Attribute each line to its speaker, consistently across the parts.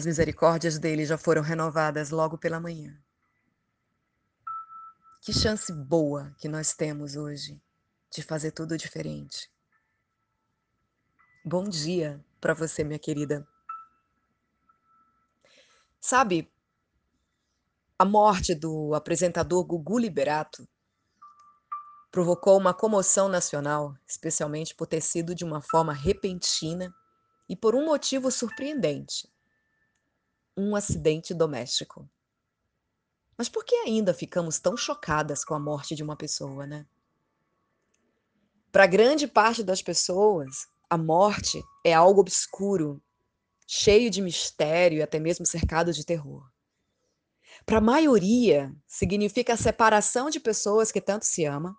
Speaker 1: As misericórdias dele já foram renovadas logo pela manhã. Que chance boa que nós temos hoje de fazer tudo diferente. Bom dia para você, minha querida. Sabe, a morte do apresentador Gugu Liberato provocou uma comoção nacional, especialmente por ter sido de uma forma repentina e por um motivo surpreendente: um acidente doméstico. Mas por que ainda ficamos tão chocadas com a morte de uma pessoa, né? Para grande parte das pessoas, a morte é algo obscuro, cheio de mistério e até mesmo cercado de terror. Para a maioria, significa a separação de pessoas que tanto se amam,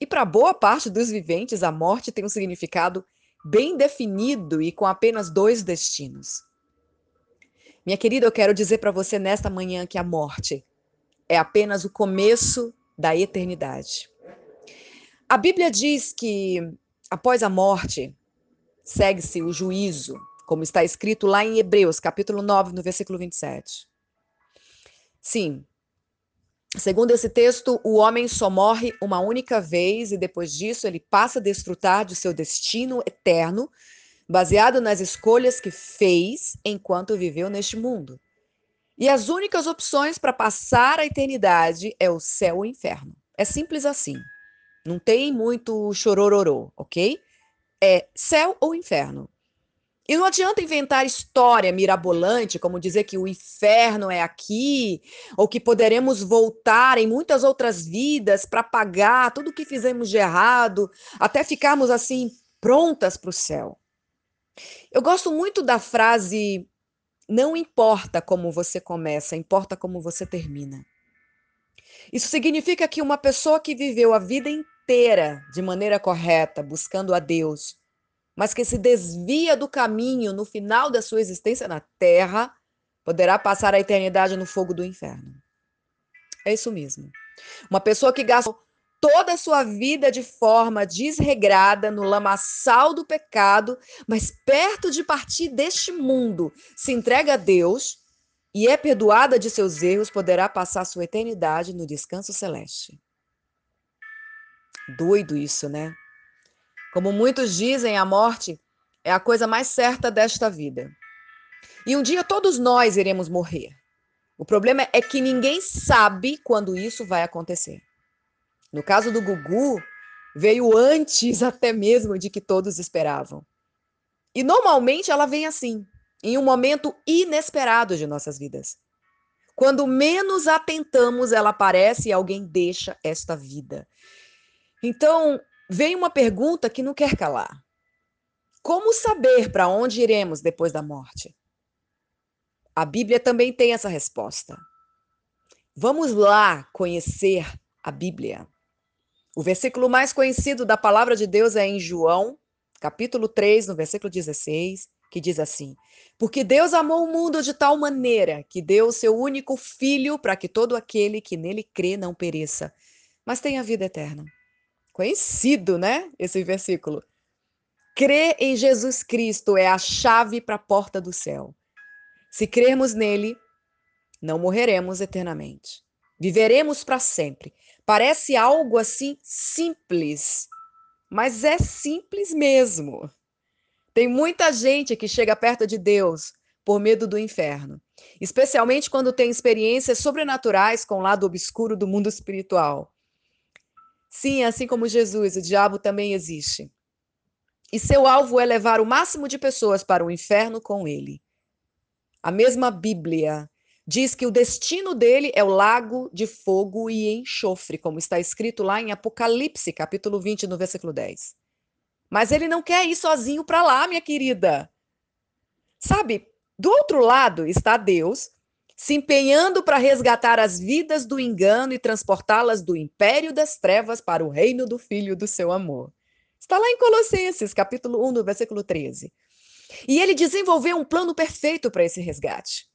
Speaker 1: e para boa parte dos viventes, a morte tem um significado bem definido e com apenas dois destinos. Minha querida, eu quero dizer para você nesta manhã que a morte é apenas o começo da eternidade. A Bíblia diz que após a morte segue-se o juízo, como está escrito lá em Hebreus, capítulo 9, no versículo 27. Sim, segundo esse texto, o homem só morre uma única vez e depois disso ele passa a desfrutar de seu destino eterno, baseado nas escolhas que fez enquanto viveu neste mundo. E as únicas opções para passar a eternidade é o céu ou o inferno. É simples assim. Não tem muito chorororô, ok? É céu ou inferno. E não adianta inventar história mirabolante, como dizer que o inferno é aqui, ou que poderemos voltar em muitas outras vidas para pagar tudo o que fizemos de errado, até ficarmos assim prontas para o céu. Eu gosto muito da frase não importa como você começa, importa como você termina. Isso significa que uma pessoa que viveu a vida inteira de maneira correta, buscando a Deus, mas que se desvia do caminho no final da sua existência na terra, poderá passar a eternidade no fogo do inferno. É isso mesmo. Uma pessoa que gastou toda a sua vida de forma desregrada no lamaçal do pecado, mas perto de partir deste mundo, se entrega a Deus e é perdoada de seus erros, poderá passar sua eternidade no descanso celeste. Doido isso, né? Como muitos dizem, a morte é a coisa mais certa desta vida. E um dia todos nós iremos morrer. O problema é que ninguém sabe quando isso vai acontecer. No caso do Gugu, veio antes até mesmo de que todos esperavam. E normalmente ela vem assim, em um momento inesperado de nossas vidas. Quando menos atentamos, ela aparece e alguém deixa esta vida. Então, vem uma pergunta que não quer calar. Como saber para onde iremos depois da morte? A Bíblia também tem essa resposta. Vamos lá conhecer a Bíblia. O versículo mais conhecido da palavra de Deus é em João, capítulo 3, no versículo 16, que diz assim: Porque Deus amou o mundo de tal maneira que deu o seu único filho para que todo aquele que nele crê não pereça, mas tenha vida eterna. Conhecido, né? Esse versículo. Crer em Jesus Cristo é a chave para a porta do céu. Se crermos nele, não morreremos eternamente. Viveremos para sempre. Parece algo assim simples, mas é simples mesmo. Tem muita gente que chega perto de Deus por medo do inferno, especialmente quando tem experiências sobrenaturais com o lado obscuro do mundo espiritual. Sim, assim como Jesus, o diabo também existe. E seu alvo é levar o máximo de pessoas para o inferno com ele. A mesma Bíblia diz que o destino dele é o lago de fogo e enxofre, como está escrito lá em Apocalipse, capítulo 20, no versículo 10. Mas ele não quer ir sozinho para lá, minha querida. Sabe, do outro lado está Deus se empenhando para resgatar as vidas do engano e transportá-las do império das trevas para o reino do filho do seu amor. Está lá em Colossenses, capítulo 1, no versículo 13. E ele desenvolveu um plano perfeito para esse resgate.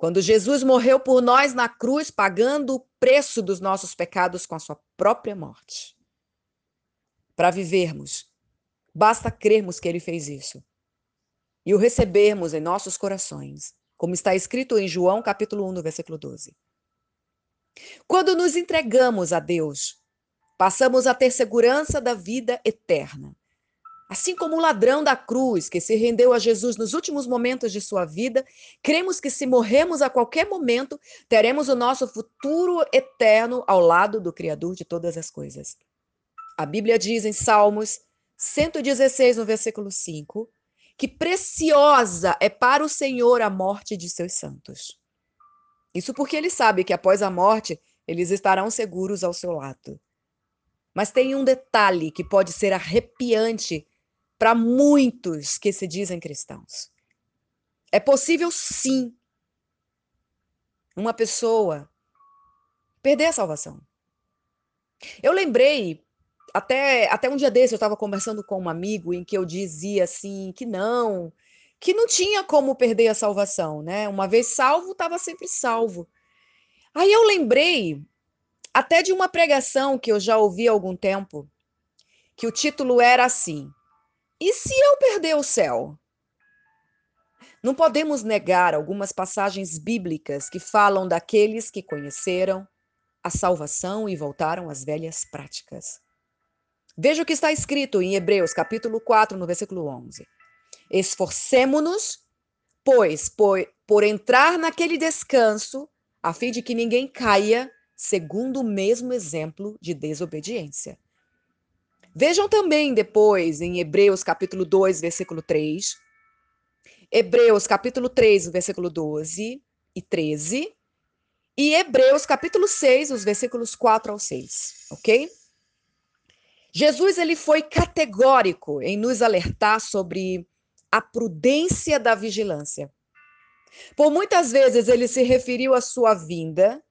Speaker 1: Quando Jesus morreu por nós na cruz, pagando o preço dos nossos pecados com a sua própria morte. Para vivermos, basta crermos que ele fez isso e o recebermos em nossos corações como está escrito em João capítulo 1, no versículo 12. Quando nos entregamos a Deus, passamos a ter segurança da vida eterna. Assim como o ladrão da cruz que se rendeu a Jesus nos últimos momentos de sua vida, cremos que se morremos a qualquer momento, teremos o nosso futuro eterno ao lado do Criador de todas as coisas. A Bíblia diz em Salmos 116, no versículo 5, que preciosa é para o Senhor a morte de seus santos. Isso porque ele sabe que após a morte, eles estarão seguros ao seu lado. Mas tem um detalhe que pode ser arrepiante para muitos que se dizem cristãos. É possível, sim, uma pessoa perder a salvação. Eu lembrei, até, até um dia desse, eu estava conversando com um amigo em que eu dizia assim que não, que não tinha como perder a salvação, né? Uma vez salvo, estava sempre salvo. Aí eu lembrei até de uma pregação que eu já ouvi há algum tempo, que o título era assim: e se eu perder o céu? Não podemos negar algumas passagens bíblicas que falam daqueles que conheceram a salvação e voltaram às velhas práticas. Veja o que está escrito em Hebreus, capítulo 4, no versículo 11. Esforcemo-nos, pois, por, por entrar naquele descanso, a fim de que ninguém caia segundo o mesmo exemplo de desobediência. Vejam também depois em Hebreus capítulo 2, versículo 3. Hebreus capítulo 3, versículo 12 e 13. E Hebreus capítulo 6, os versículos 4 ao 6, ok? Jesus ele foi categórico em nos alertar sobre a prudência da vigilância. Por muitas vezes ele se referiu à sua vinda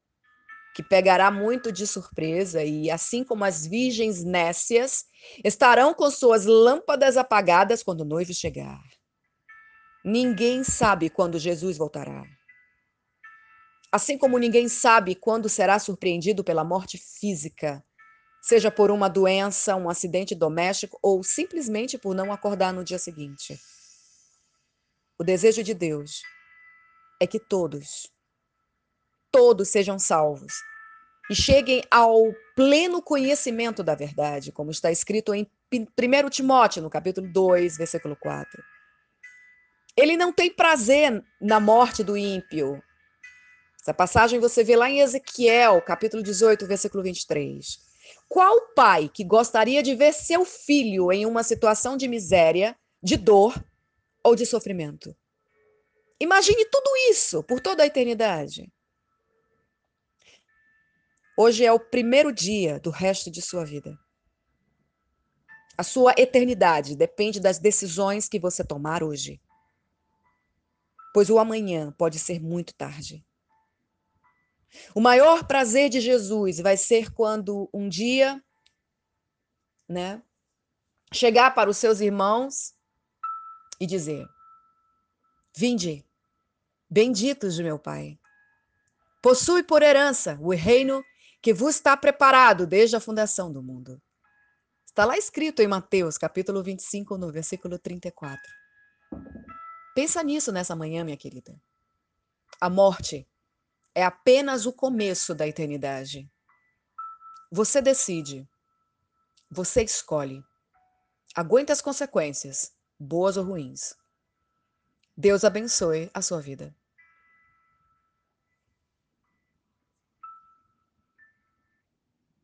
Speaker 1: que pegará muito de surpresa, e assim como as virgens nécias, estarão com suas lâmpadas apagadas quando o noivo chegar. Ninguém sabe quando Jesus voltará. Assim como ninguém sabe quando será surpreendido pela morte física, seja por uma doença, um acidente doméstico ou simplesmente por não acordar no dia seguinte. O desejo de Deus é que todos, todos sejam salvos e cheguem ao pleno conhecimento da verdade, como está escrito em 1 Timóteo, no capítulo 2, versículo 4. Ele não tem prazer na morte do ímpio. Essa passagem você vê lá em Ezequiel, capítulo 18, versículo 23. Qual pai que gostaria de ver seu filho em uma situação de miséria, de dor ou de sofrimento? Imagine tudo isso por toda a eternidade. Hoje é o primeiro dia do resto de sua vida. A sua eternidade depende das decisões que você tomar hoje. Pois o amanhã pode ser muito tarde. O maior prazer de Jesus vai ser quando um dia, né, chegar para os seus irmãos e dizer: Vinde, benditos de meu Pai. Possui por herança o reino que vos está preparado desde a fundação do mundo. Está lá escrito em Mateus, capítulo 25, no versículo 34. Pensa nisso nessa manhã, minha querida. A morte é apenas o começo da eternidade. Você decide. Você escolhe. Aguenta as consequências, boas ou ruins. Deus abençoe a sua vida.